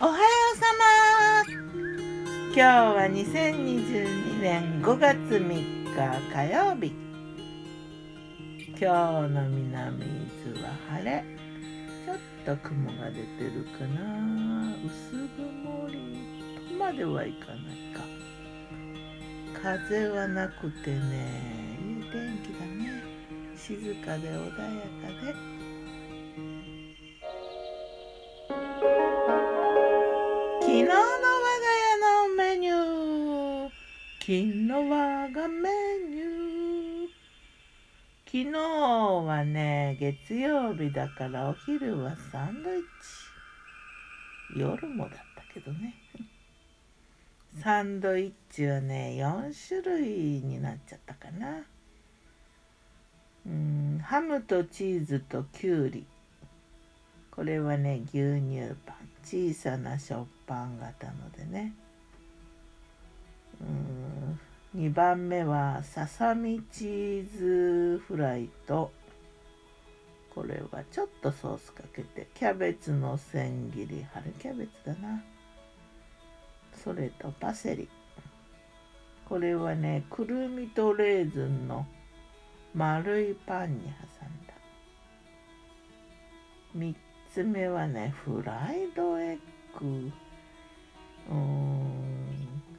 おはようさま今日は2022年5月3日火曜日。今日の南伊豆は晴れ。ちょっと雲が出てるかな。薄曇りとまではいかないか。風はなくてね。いい天気だね。静かで穏やかで。昨日我がメニュー昨日はね月曜日だからお昼はサンドイッチ。夜もだったけどね。サンドイッチはね4種類になっちゃったかな。うんハムとチーズときゅうりこれはね牛乳パン。小さな食パン型のでね。2番目はささみチーズフライとこれはちょっとソースかけてキャベツの千切り。春キャベツだな。それとパセリ。これはねくるみとレーズンの丸いパンに挟んだ。3つ目はねフライドエッグ。うん。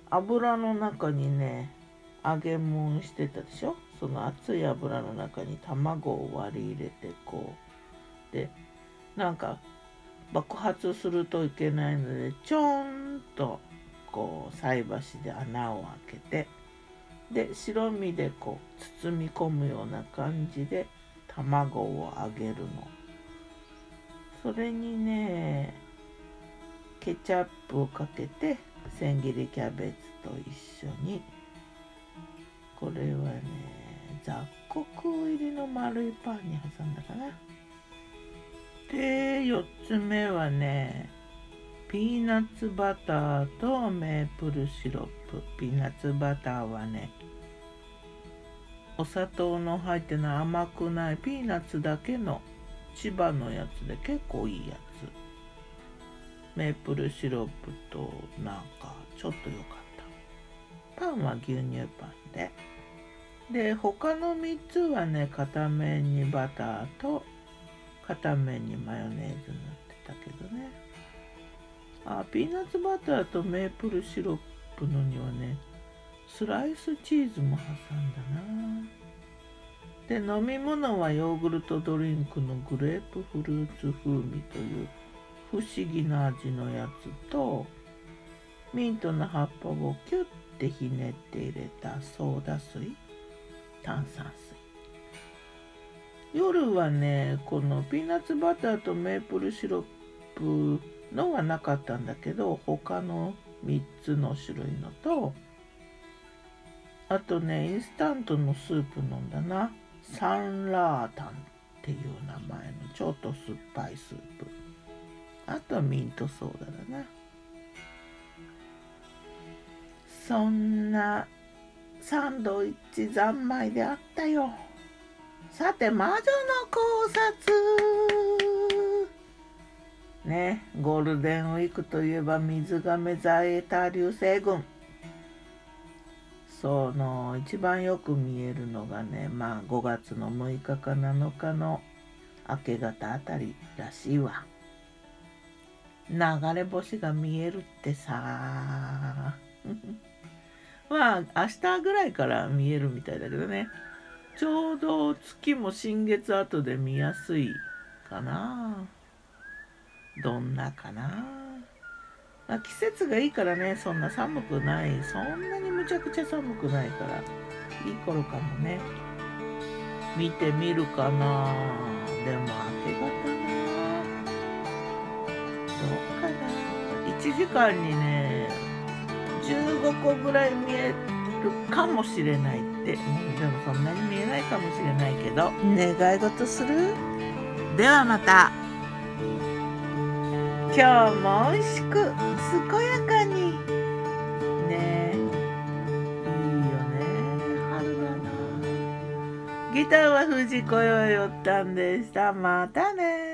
油の中にね揚げ物してたでしょ？その熱い油の中に卵を割り入れてこうでなんか爆発するといけないのでちょんとこう菜箸で穴を開けてで白身でこう包み込むような感じで卵を揚げるの。それにねケチャップをかけて千切りキャベツと一緒にこれはね雑穀入りの丸いパンに挟んだかな。で4つ目はねピーナッツバターとメープルシロップ。ピーナッツバターはねお砂糖の入ってない甘くないピーナッツだけの千葉のやつで結構いいやつ。メープルシロップとなんかちょっと良かった。パンは牛乳パンでで他の3つはね片面にバターと片面にマヨネーズ塗ってたけどね。あピーナッツバターとメープルシロップのにはねスライスチーズも挟んだな。で飲み物はヨーグルトドリンクのグレープフルーツ風味という不思議な味のやつとミントの葉っぱをキュッてひねって入れたソーダ水炭酸水。夜はねこのピーナッツバターとメープルシロップのはなかったんだけど他の3つの種類のとあとねインスタントのスープ飲んだな。サンラータンっていう名前のちょっと酸っぱいスープ。あとはミントソーダだな。そんなサンドイッチ三昧であったよ。さて魔女の考察。ねゴールデンウィークといえば水亀座エータ流星群その一番よく見えるのがねまあ5月の6日か7日の明け方あたりらしいわ。流れ星が見えるってさ。まあ明日ぐらいから見えるみたいだけどね。ちょうど月も新月後で見やすいかな。どんなかな。まあ、季節がいいからねそんな寒くない。そんなにむちゃくちゃ寒くないからいい頃かもね。見てみるかな。でも明け方な。どうかな。1時間にね15個ぐらい見えるかもしれないって、うん、でもそんなに見えないかもしれないけど。願い事する？ではまた。今日も美味しく健やかに。ね。いいよね。春だな。ギターは藤子よよったんでした。またね